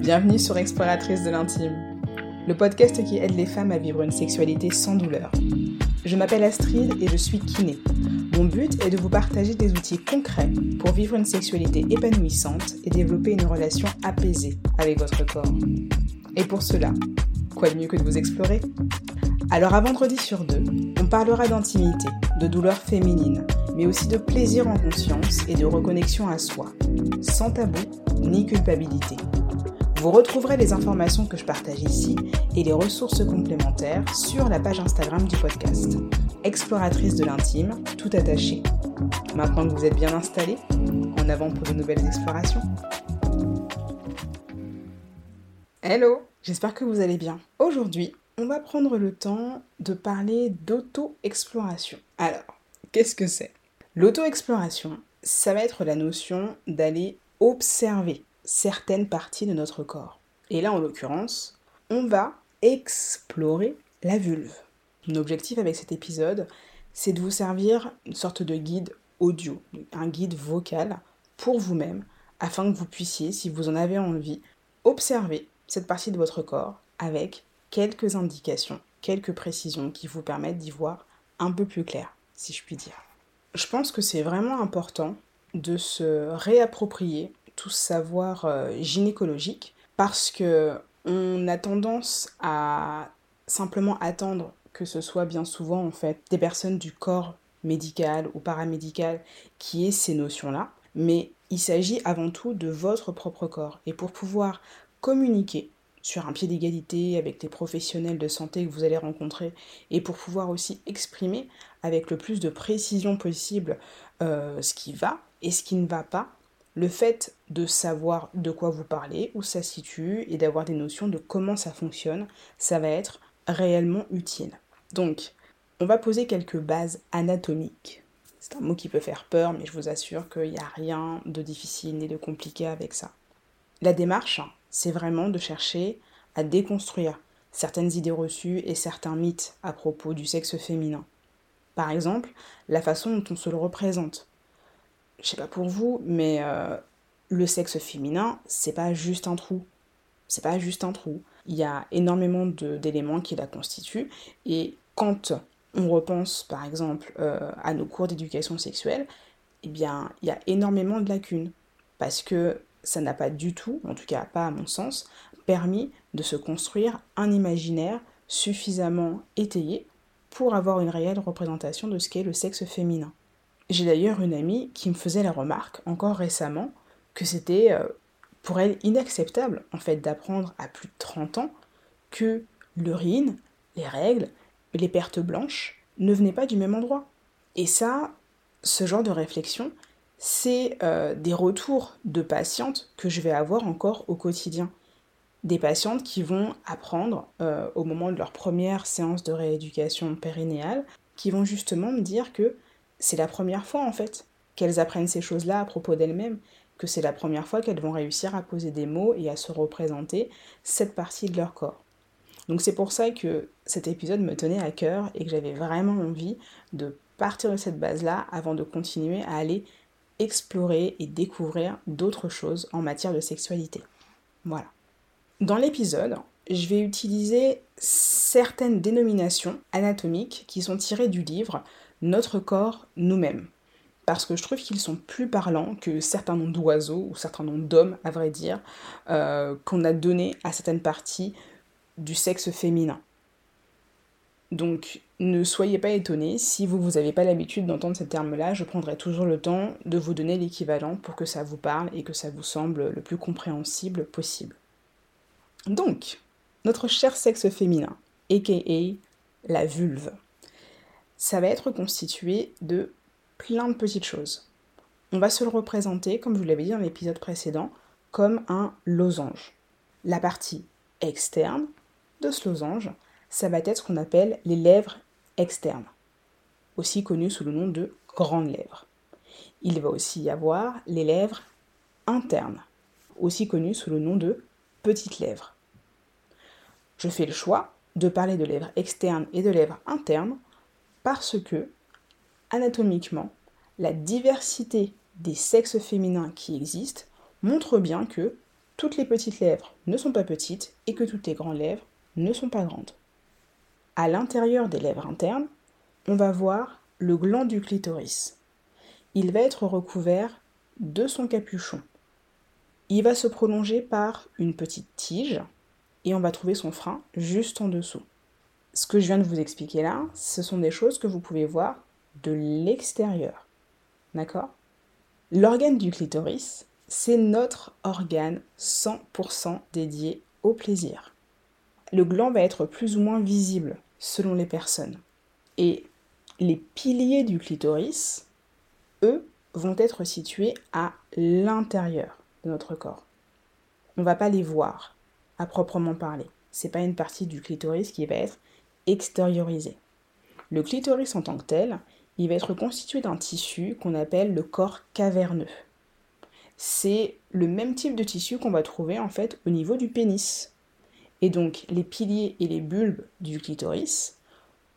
Bienvenue sur Exploratrice de l'intime, le podcast qui aide les femmes à vivre une sexualité sans douleur. Je m'appelle Astrid et je suis kiné. Mon but est de vous partager des outils concrets pour vivre une sexualité épanouissante et développer une relation apaisée avec votre corps. Et pour cela, quoi de mieux que de vous explorer? Alors à vendredi sur deux, on parlera d'intimité, de douleur féminine, mais aussi de plaisir en conscience et de reconnexion à soi, sans tabou ni culpabilité. Vous retrouverez les informations que je partage ici et les ressources complémentaires sur la page Instagram du podcast. Exploratrice de l'intime, tout attaché. Maintenant que vous êtes bien installé, en avant pour de nouvelles explorations. Hello, j'espère que vous allez bien. Aujourd'hui, on va prendre le temps de parler d'auto-exploration. Alors, qu'est-ce que c'est? L'auto-exploration, ça va être la notion d'aller observer certaines parties de notre corps. Et là, en l'occurrence, on va explorer la vulve. Mon objectif avec cet épisode, c'est de vous servir une sorte de guide audio, un guide vocal pour vous-même, afin que vous puissiez, si vous en avez envie, observer cette partie de votre corps avec quelques indications, quelques précisions qui vous permettent d'y voir un peu plus clair, si je puis dire. Je pense que c'est vraiment important de se réapproprier tout savoir euh, gynécologique parce que on a tendance à simplement attendre que ce soit bien souvent en fait des personnes du corps médical ou paramédical qui aient ces notions-là, mais il s'agit avant tout de votre propre corps. Et pour pouvoir communiquer sur un pied d'égalité avec les professionnels de santé que vous allez rencontrer et pour pouvoir aussi exprimer avec le plus de précision possible euh, ce qui va et ce qui ne va pas, le fait de savoir de quoi vous parlez, où ça se situe et d'avoir des notions de comment ça fonctionne, ça va être réellement utile. Donc, on va poser quelques bases anatomiques. C'est un mot qui peut faire peur, mais je vous assure qu'il n'y a rien de difficile ni de compliqué avec ça. La démarche, c'est vraiment de chercher à déconstruire certaines idées reçues et certains mythes à propos du sexe féminin. Par exemple, la façon dont on se le représente je sais pas pour vous, mais euh, le sexe féminin, c'est pas juste un trou. C'est pas juste un trou. Il y a énormément d'éléments qui la constituent. Et quand on repense, par exemple, euh, à nos cours d'éducation sexuelle, eh bien, il y a énormément de lacunes. Parce que ça n'a pas du tout, en tout cas pas à mon sens, permis de se construire un imaginaire suffisamment étayé pour avoir une réelle représentation de ce qu'est le sexe féminin. J'ai d'ailleurs une amie qui me faisait la remarque, encore récemment, que c'était euh, pour elle inacceptable, en fait, d'apprendre à plus de 30 ans que l'urine, les règles, les pertes blanches ne venaient pas du même endroit. Et ça, ce genre de réflexion, c'est euh, des retours de patientes que je vais avoir encore au quotidien. Des patientes qui vont apprendre euh, au moment de leur première séance de rééducation périnéale, qui vont justement me dire que c'est la première fois en fait qu'elles apprennent ces choses-là à propos d'elles-mêmes, que c'est la première fois qu'elles vont réussir à poser des mots et à se représenter cette partie de leur corps. Donc c'est pour ça que cet épisode me tenait à cœur et que j'avais vraiment envie de partir de cette base-là avant de continuer à aller explorer et découvrir d'autres choses en matière de sexualité. Voilà. Dans l'épisode, je vais utiliser certaines dénominations anatomiques qui sont tirées du livre notre corps nous-mêmes. Parce que je trouve qu'ils sont plus parlants que certains noms d'oiseaux ou certains noms d'hommes, à vrai dire, euh, qu'on a donné à certaines parties du sexe féminin. Donc ne soyez pas étonnés, si vous n'avez pas l'habitude d'entendre ces termes-là, je prendrai toujours le temps de vous donner l'équivalent pour que ça vous parle et que ça vous semble le plus compréhensible possible. Donc, notre cher sexe féminin, aka la vulve ça va être constitué de plein de petites choses. On va se le représenter, comme je vous l'avais dit dans l'épisode précédent, comme un losange. La partie externe de ce losange, ça va être ce qu'on appelle les lèvres externes, aussi connues sous le nom de grandes lèvres. Il va aussi y avoir les lèvres internes, aussi connues sous le nom de petites lèvres. Je fais le choix de parler de lèvres externes et de lèvres internes parce que, anatomiquement, la diversité des sexes féminins qui existent montrent bien que toutes les petites lèvres ne sont pas petites et que toutes les grandes lèvres ne sont pas grandes. À l'intérieur des lèvres internes, on va voir le gland du clitoris. Il va être recouvert de son capuchon. Il va se prolonger par une petite tige et on va trouver son frein juste en dessous. Ce que je viens de vous expliquer là, ce sont des choses que vous pouvez voir de l'extérieur. D'accord? L'organe du clitoris, c'est notre organe 100% dédié au plaisir. Le gland va être plus ou moins visible selon les personnes. Et les piliers du clitoris, eux, vont être situés à l'intérieur notre corps. On ne va pas les voir à proprement parler. C'est pas une partie du clitoris qui va être extériorisée. Le clitoris en tant que tel, il va être constitué d'un tissu qu'on appelle le corps caverneux. C'est le même type de tissu qu'on va trouver en fait au niveau du pénis. Et donc les piliers et les bulbes du clitoris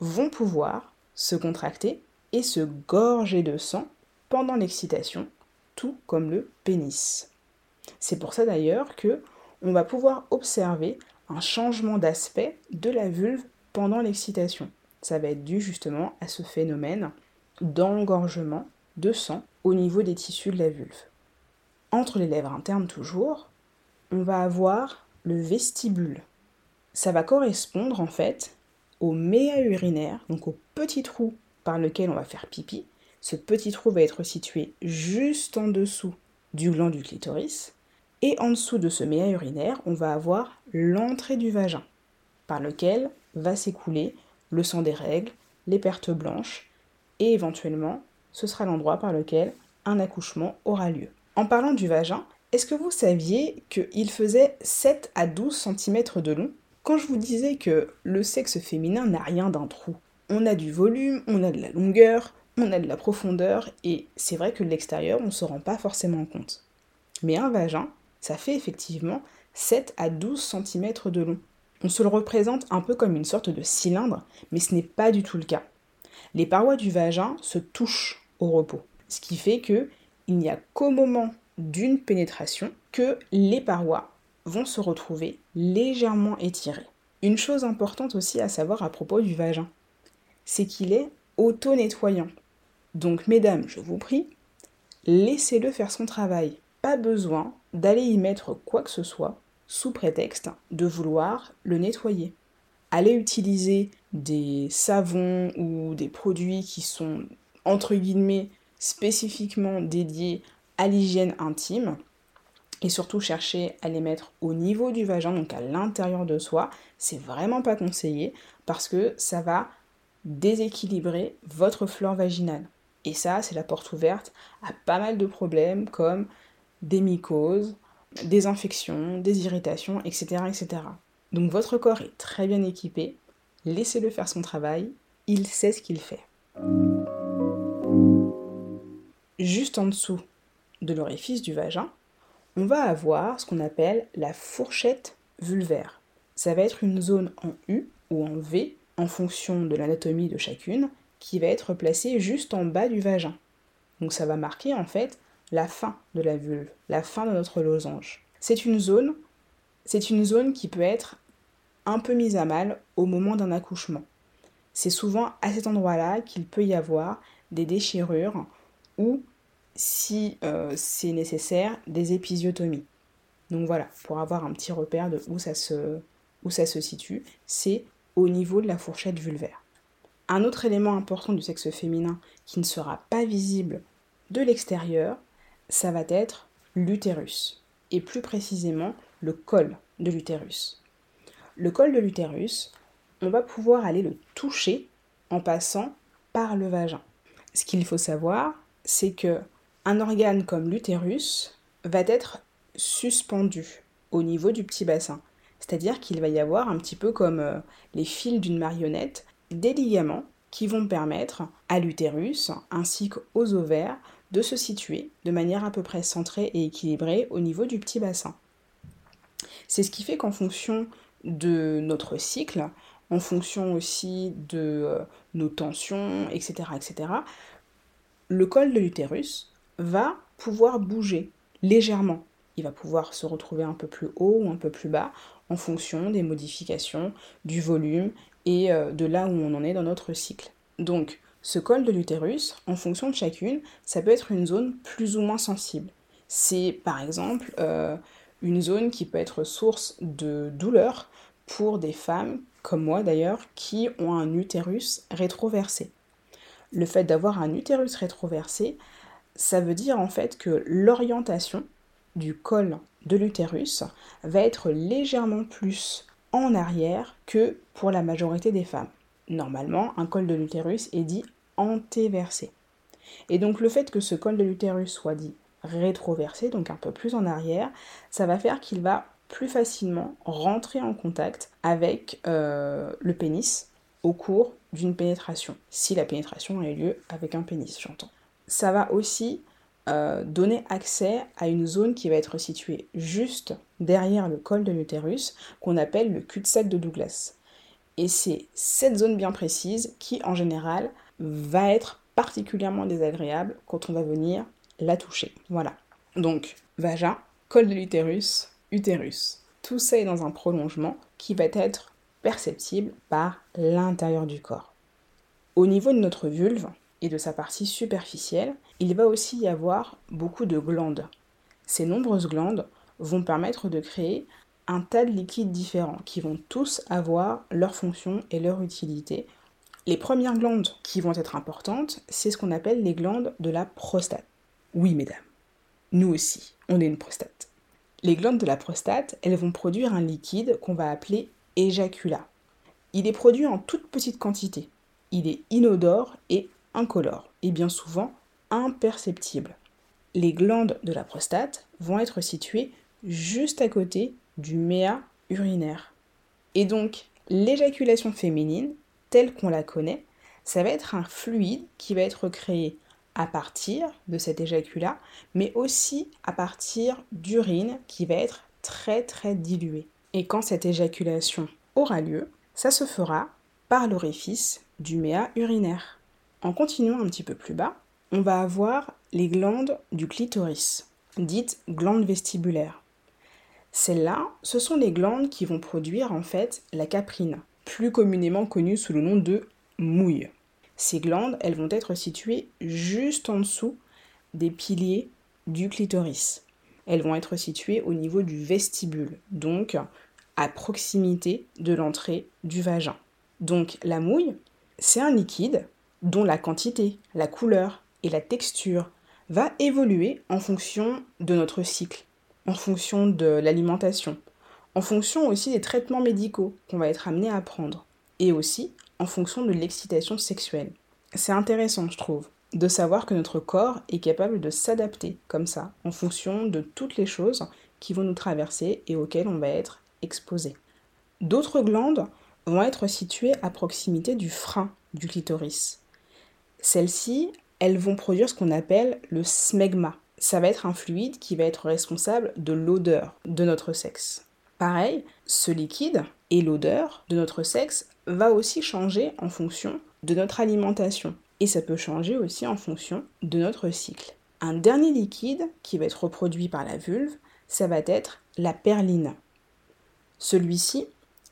vont pouvoir se contracter et se gorger de sang pendant l'excitation, tout comme le pénis. C'est pour ça d'ailleurs que on va pouvoir observer un changement d'aspect de la vulve pendant l'excitation. Ça va être dû justement à ce phénomène d'engorgement de sang au niveau des tissus de la vulve. Entre les lèvres internes toujours, on va avoir le vestibule. Ça va correspondre en fait au méa urinaire, donc au petit trou par lequel on va faire pipi. Ce petit trou va être situé juste en dessous du gland du clitoris. Et en dessous de ce méa urinaire, on va avoir l'entrée du vagin, par lequel va s'écouler le sang des règles, les pertes blanches, et éventuellement, ce sera l'endroit par lequel un accouchement aura lieu. En parlant du vagin, est-ce que vous saviez qu'il faisait 7 à 12 cm de long? Quand je vous disais que le sexe féminin n'a rien d'un trou, on a du volume, on a de la longueur, on a de la profondeur, et c'est vrai que de l'extérieur, on ne se rend pas forcément compte. Mais un vagin, ça fait effectivement 7 à 12 cm de long. On se le représente un peu comme une sorte de cylindre, mais ce n'est pas du tout le cas. Les parois du vagin se touchent au repos, ce qui fait que il n'y a qu'au moment d'une pénétration que les parois vont se retrouver légèrement étirés. Une chose importante aussi à savoir à propos du vagin, c'est qu'il est auto-nettoyant. Donc mesdames, je vous prie, laissez-le faire son travail. Pas besoin d'aller y mettre quoi que ce soit sous prétexte de vouloir le nettoyer. Allez utiliser des savons ou des produits qui sont entre guillemets spécifiquement dédiés à l'hygiène intime et surtout chercher à les mettre au niveau du vagin, donc à l'intérieur de soi, c'est vraiment pas conseillé parce que ça va déséquilibrer votre flore vaginale. Et ça, c'est la porte ouverte à pas mal de problèmes comme des mycoses, des infections, des irritations, etc., etc. Donc votre corps est très bien équipé, laissez-le faire son travail, il sait ce qu'il fait. Juste en dessous de l'orifice du vagin, on va avoir ce qu'on appelle la fourchette vulvaire. Ça va être une zone en U ou en V en fonction de l'anatomie de chacune qui va être placée juste en bas du vagin. Donc ça va marquer en fait la fin de la vulve, la fin de notre losange. C'est une zone, c'est une zone qui peut être un peu mise à mal au moment d'un accouchement. C'est souvent à cet endroit-là qu'il peut y avoir des déchirures ou si euh, c'est nécessaire, des épisiotomies. Donc voilà, pour avoir un petit repère de où ça se, où ça se situe, c'est au niveau de la fourchette vulvaire. Un autre élément important du sexe féminin qui ne sera pas visible de l'extérieur, ça va être l'utérus, et plus précisément le col de l'utérus. Le col de l'utérus, on va pouvoir aller le toucher en passant par le vagin. Ce qu'il faut savoir, c'est que un organe comme l'utérus va être suspendu au niveau du petit bassin. C'est-à-dire qu'il va y avoir un petit peu comme euh, les fils d'une marionnette, des ligaments qui vont permettre à l'utérus ainsi qu'aux ovaires de se situer de manière à peu près centrée et équilibrée au niveau du petit bassin. C'est ce qui fait qu'en fonction de notre cycle, en fonction aussi de euh, nos tensions, etc., etc., le col de l'utérus va pouvoir bouger légèrement. Il va pouvoir se retrouver un peu plus haut ou un peu plus bas en fonction des modifications, du volume et euh, de là où on en est dans notre cycle. Donc, ce col de l'utérus, en fonction de chacune, ça peut être une zone plus ou moins sensible. C'est par exemple euh, une zone qui peut être source de douleur pour des femmes, comme moi d'ailleurs, qui ont un utérus rétroversé. Le fait d'avoir un utérus rétroversé, ça veut dire en fait que l'orientation du col de l'utérus va être légèrement plus en arrière que pour la majorité des femmes. Normalement, un col de l'utérus est dit antéversé. Et donc le fait que ce col de l'utérus soit dit rétroversé, donc un peu plus en arrière, ça va faire qu'il va plus facilement rentrer en contact avec euh, le pénis au cours d'une pénétration, si la pénétration a eu lieu avec un pénis, j'entends. Ça va aussi euh, donner accès à une zone qui va être située juste derrière le col de l'utérus, qu'on appelle le cul-de-sac de Douglas. Et c'est cette zone bien précise qui, en général, va être particulièrement désagréable quand on va venir la toucher. Voilà. Donc, vagin, col de l'utérus, utérus. Tout ça est dans un prolongement qui va être perceptible par l'intérieur du corps. Au niveau de notre vulve et de sa partie superficielle, il va aussi y avoir beaucoup de glandes. Ces nombreuses glandes vont permettre de créer un tas de liquides différents qui vont tous avoir leur fonction et leur utilité. Les premières glandes qui vont être importantes, c'est ce qu'on appelle les glandes de la prostate. Oui, mesdames, nous aussi, on est une prostate. Les glandes de la prostate, elles vont produire un liquide qu'on va appeler éjaculat. Il est produit en toute petite quantité. Il est inodore et incolore, et bien souvent imperceptible. Les glandes de la prostate vont être situées juste à côté du méa urinaire. Et donc, l'éjaculation féminine, telle qu'on la connaît, ça va être un fluide qui va être créé à partir de cet éjaculat, mais aussi à partir d'urine qui va être très très diluée. Et quand cette éjaculation aura lieu, ça se fera par l'orifice du méa urinaire. En continuant un petit peu plus bas, on va avoir les glandes du clitoris, dites glandes vestibulaires. Celles-là, ce sont les glandes qui vont produire en fait la caprine, plus communément connue sous le nom de mouille. Ces glandes, elles vont être situées juste en dessous des piliers du clitoris. Elles vont être situées au niveau du vestibule, donc à proximité de l'entrée du vagin. Donc la mouille, c'est un liquide dont la quantité, la couleur et la texture va évoluer en fonction de notre cycle, en fonction de l'alimentation, en fonction aussi des traitements médicaux qu'on va être amené à prendre, et aussi en fonction de l'excitation sexuelle. C'est intéressant, je trouve, de savoir que notre corps est capable de s'adapter comme ça, en fonction de toutes les choses qui vont nous traverser et auxquelles on va être exposé. D'autres glandes vont être situées à proximité du frein du clitoris. Celles-ci, elles vont produire ce qu'on appelle le smegma. Ça va être un fluide qui va être responsable de l'odeur de notre sexe. Pareil, ce liquide et l'odeur de notre sexe va aussi changer en fonction de notre alimentation. Et ça peut changer aussi en fonction de notre cycle. Un dernier liquide qui va être reproduit par la vulve, ça va être la perline. Celui-ci,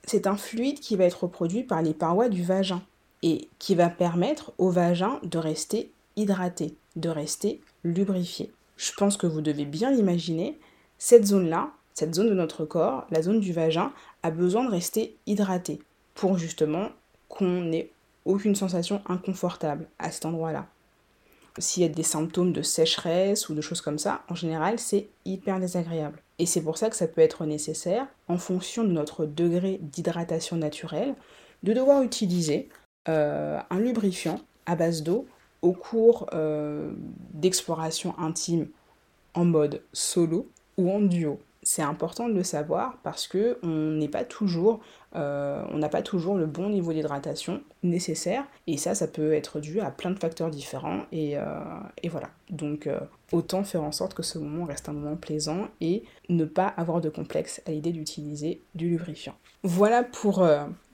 c'est un fluide qui va être reproduit par les parois du vagin et qui va permettre au vagin de rester hydraté, de rester lubrifié. Je pense que vous devez bien l'imaginer, cette zone-là, cette zone de notre corps, la zone du vagin, a besoin de rester hydratée pour justement qu'on n'ait aucune sensation inconfortable à cet endroit-là. S'il y a des symptômes de sécheresse ou de choses comme ça, en général, c'est hyper désagréable. Et c'est pour ça que ça peut être nécessaire, en fonction de notre degré d'hydratation naturelle, de devoir utiliser un lubrifiant à base d'eau au cours euh, d'exploration intime en mode solo ou en duo c'est important de le savoir parce que on n'est pas toujours, euh, on n'a pas toujours le bon niveau d'hydratation nécessaire et ça, ça peut être dû à plein de facteurs différents et, euh, voilà. Donc euh, autant faire en sorte que ce moment reste un moment plaisant et ne pas avoir de complexe à l'idée d'utiliser du lubrifiant. Voilà pour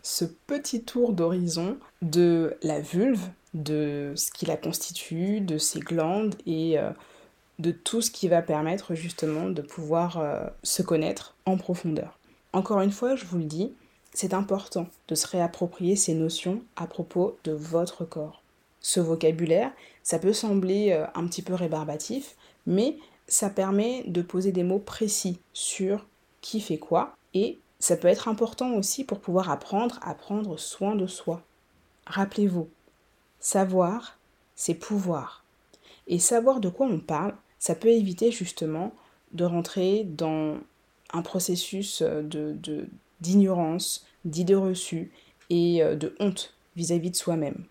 ce petit tour d'horizon de la vulve, de ce qui la constitue, de ses glandes et de tout ce qui va permettre justement de pouvoir euh, se connaître en profondeur. Encore une fois, je vous le dis, c'est important de se réapproprier ces notions à propos de votre corps. Ce vocabulaire, ça peut sembler euh, un petit peu rébarbatif, mais ça permet de poser des mots précis sur qui fait quoi et ça peut être important aussi pour pouvoir apprendre à prendre soin de soi. Rappelez-vous, savoir, c'est pouvoir. Et savoir de quoi on parle, ça peut éviter justement de rentrer dans un processus de, d'ignorance, d'idées reçues et euh, de honte vis-à-vis de soi-même.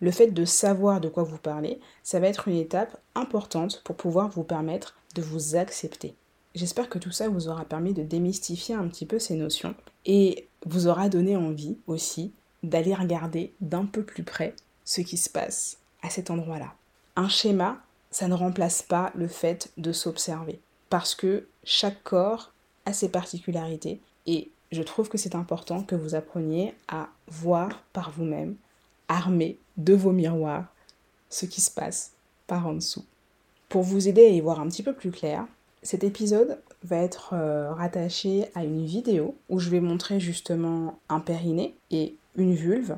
Le fait de savoir de quoi vous parlez, ça va être une étape importante pour pouvoir vous permettre de vous accepter. J'espère que tout ça vous aura permis de démystifier un petit peu ces notions et vous aura donné envie aussi d'aller regarder d'un peu plus près ce qui se passe à cet endroit-là. Un schéma, ça ne remplace pas le fait de s'observer parce que chaque corps a ses particularités et je trouve que c'est important que vous appreniez à voir par vous-même, armé de vos miroirs, ce qui se passe par en dessous. Pour vous aider à y voir un petit peu plus clair, cet épisode va être euh, rattaché à une vidéo où je vais montrer justement un périnée et une vulve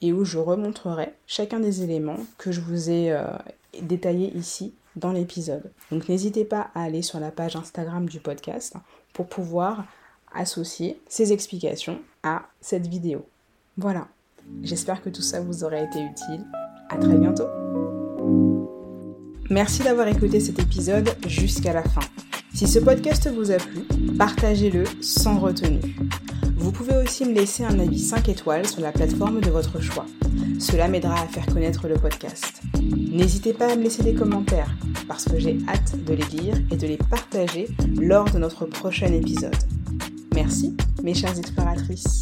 et où je remontrerai chacun des éléments que je vous ai euh, détaillés ici dans l'épisode. Donc n'hésitez pas à aller sur la page Instagram du podcast pour pouvoir associer ces explications à cette vidéo. Voilà, j'espère que tout ça vous aura été utile. À très bientôt. Merci d'avoir écouté cet épisode jusqu'à la fin. Si ce podcast vous a plu, partagez-le sans retenue. Vous pouvez aussi me laisser un avis 5 étoiles sur la plateforme de votre choix. Cela m'aidera à faire connaître le podcast. N'hésitez pas à me laisser des commentaires parce que j'ai hâte de les lire et de les partager lors de notre prochain épisode. Merci, mes chères exploratrices.